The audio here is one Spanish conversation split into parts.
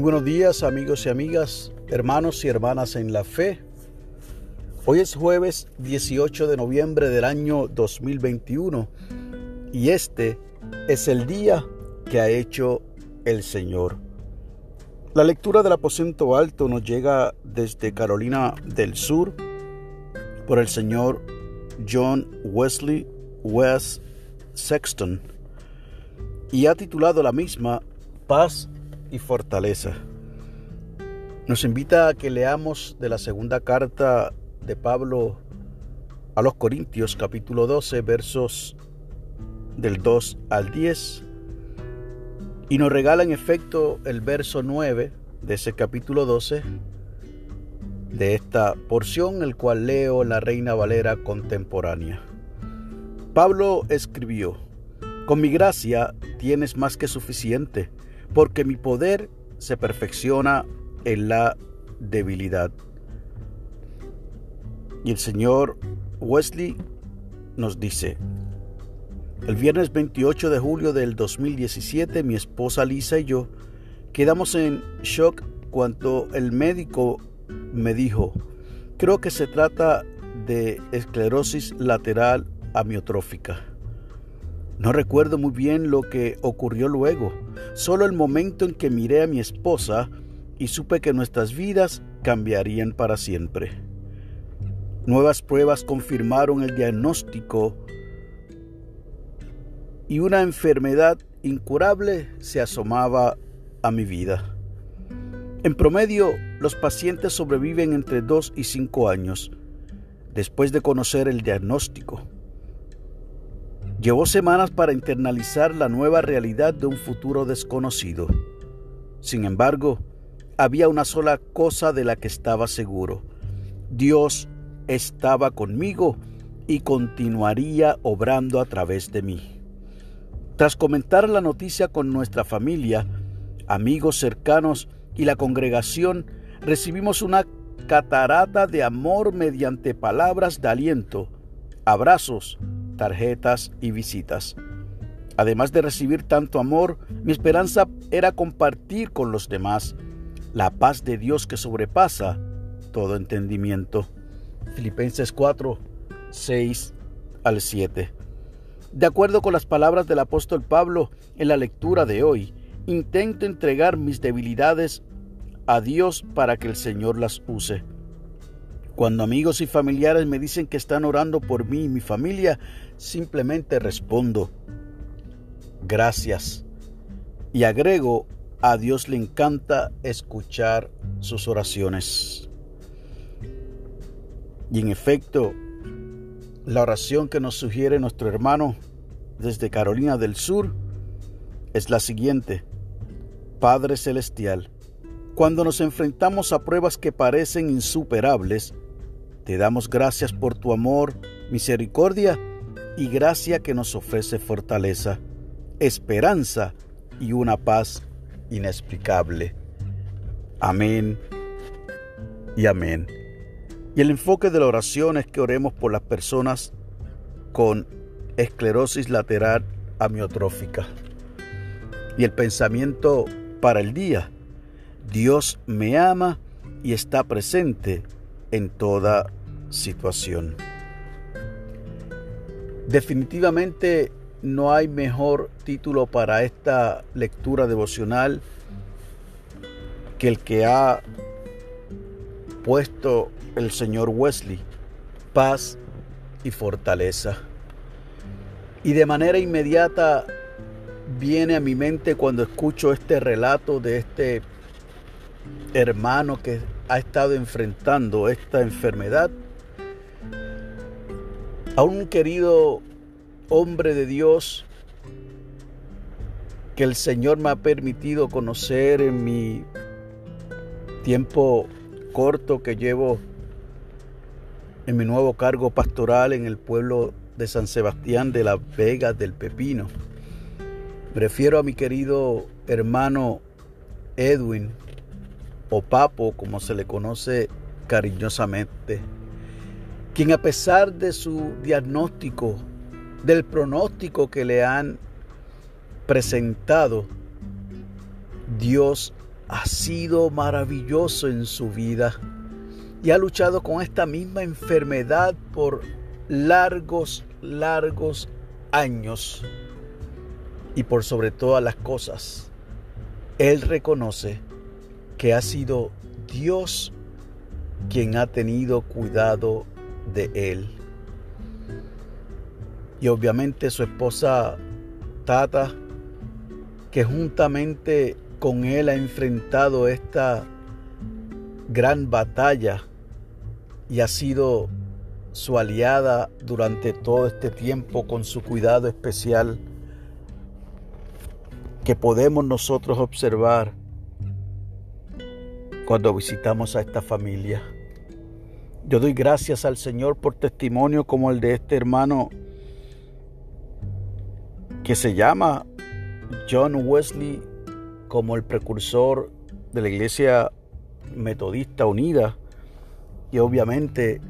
Buenos días amigos y amigas, hermanos y hermanas en la fe. Hoy es jueves 18 de noviembre del año 2021 y este es el día que ha hecho el Señor. La lectura del aposento alto nos llega desde Carolina del Sur por el señor John Wesley West Sexton y ha titulado la misma Paz y fortaleza. Nos invita a que leamos de la segunda carta de Pablo a los Corintios capítulo 12 versos del 2 al 10 y nos regala en efecto el verso 9 de ese capítulo 12 de esta porción, el cual leo la Reina Valera contemporánea. Pablo escribió, Con mi gracia tienes más que suficiente porque mi poder se perfecciona en la debilidad. Y el señor Wesley nos dice, el viernes 28 de julio del 2017 mi esposa Lisa y yo quedamos en shock cuando el médico me dijo, creo que se trata de esclerosis lateral amiotrófica. No recuerdo muy bien lo que ocurrió luego, solo el momento en que miré a mi esposa y supe que nuestras vidas cambiarían para siempre. Nuevas pruebas confirmaron el diagnóstico y una enfermedad incurable se asomaba a mi vida. En promedio, los pacientes sobreviven entre 2 y 5 años después de conocer el diagnóstico. Llevó semanas para internalizar la nueva realidad de un futuro desconocido. Sin embargo, había una sola cosa de la que estaba seguro. Dios estaba conmigo y continuaría obrando a través de mí. Tras comentar la noticia con nuestra familia, amigos cercanos y la congregación, recibimos una catarata de amor mediante palabras de aliento, abrazos tarjetas y visitas. Además de recibir tanto amor, mi esperanza era compartir con los demás la paz de Dios que sobrepasa todo entendimiento. Filipenses 4, 6 al 7. De acuerdo con las palabras del apóstol Pablo en la lectura de hoy, intento entregar mis debilidades a Dios para que el Señor las use. Cuando amigos y familiares me dicen que están orando por mí y mi familia, simplemente respondo, gracias. Y agrego, a Dios le encanta escuchar sus oraciones. Y en efecto, la oración que nos sugiere nuestro hermano desde Carolina del Sur es la siguiente. Padre Celestial, cuando nos enfrentamos a pruebas que parecen insuperables, te damos gracias por tu amor, misericordia y gracia que nos ofrece fortaleza, esperanza y una paz inexplicable. Amén y amén. Y el enfoque de la oración es que oremos por las personas con esclerosis lateral amiotrófica. Y el pensamiento para el día, Dios me ama y está presente en toda situación. Definitivamente no hay mejor título para esta lectura devocional que el que ha puesto el señor Wesley, paz y fortaleza. Y de manera inmediata viene a mi mente cuando escucho este relato de este hermano que ha estado enfrentando esta enfermedad, a un querido hombre de Dios que el Señor me ha permitido conocer en mi tiempo corto que llevo en mi nuevo cargo pastoral en el pueblo de San Sebastián de la Vega del Pepino. Me refiero a mi querido hermano Edwin, o Papo, como se le conoce cariñosamente, quien a pesar de su diagnóstico, del pronóstico que le han presentado, Dios ha sido maravilloso en su vida y ha luchado con esta misma enfermedad por largos, largos años. Y por sobre todas las cosas, Él reconoce que ha sido Dios quien ha tenido cuidado de Él. Y obviamente su esposa Tata, que juntamente con Él ha enfrentado esta gran batalla y ha sido su aliada durante todo este tiempo con su cuidado especial que podemos nosotros observar cuando visitamos a esta familia. Yo doy gracias al Señor por testimonio como el de este hermano que se llama John Wesley como el precursor de la Iglesia Metodista Unida y obviamente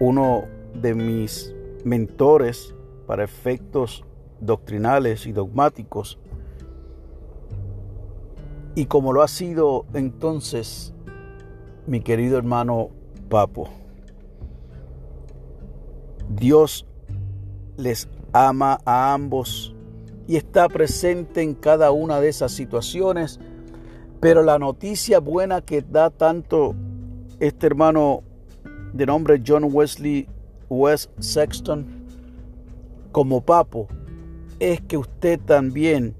uno de mis mentores para efectos doctrinales y dogmáticos. Y como lo ha sido entonces mi querido hermano Papo. Dios les ama a ambos y está presente en cada una de esas situaciones, pero la noticia buena que da tanto este hermano de nombre John Wesley West Sexton como papo es que usted también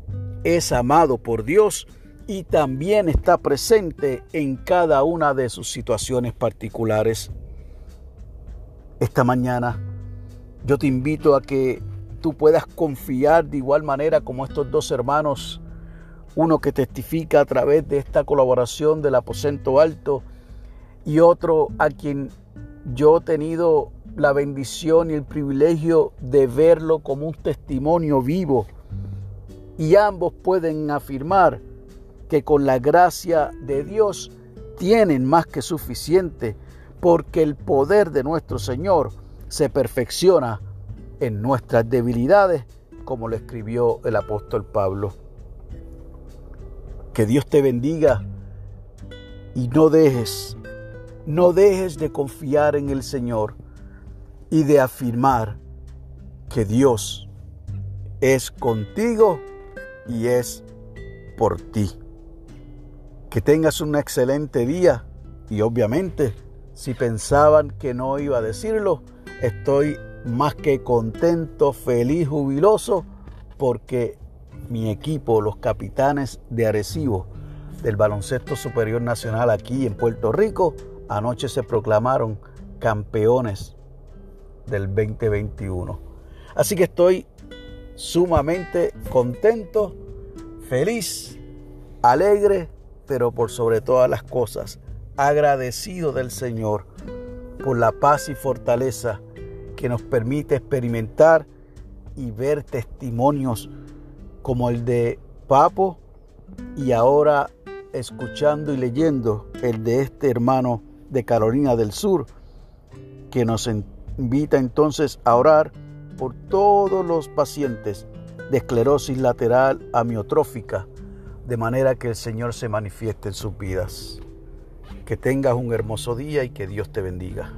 es amado por Dios y también está presente en cada una de sus situaciones particulares. Esta mañana yo te invito a que tú puedas confiar de igual manera como estos dos hermanos, uno que testifica a través de esta colaboración del aposento alto y otro a quien yo he tenido la bendición y el privilegio de verlo como un testimonio vivo. Y ambos pueden afirmar que con la gracia de Dios tienen más que suficiente porque el poder de nuestro Señor se perfecciona en nuestras debilidades, como lo escribió el apóstol Pablo. Que Dios te bendiga y no dejes, no dejes de confiar en el Señor y de afirmar que Dios es contigo y es por ti. Que tengas un excelente día y obviamente si pensaban que no iba a decirlo, estoy más que contento, feliz, jubiloso, porque mi equipo, los capitanes de Arecibo del Baloncesto Superior Nacional aquí en Puerto Rico, anoche se proclamaron campeones del 2021. Así que estoy sumamente contento, feliz, alegre, pero por sobre todas las cosas, agradecido del Señor por la paz y fortaleza que nos permite experimentar y ver testimonios como el de Papo y ahora escuchando y leyendo el de este hermano de Carolina del Sur, que nos invita entonces a orar por todos los pacientes de esclerosis lateral amiotrófica, de manera que el Señor se manifieste en sus vidas. Que tengas un hermoso día y que Dios te bendiga.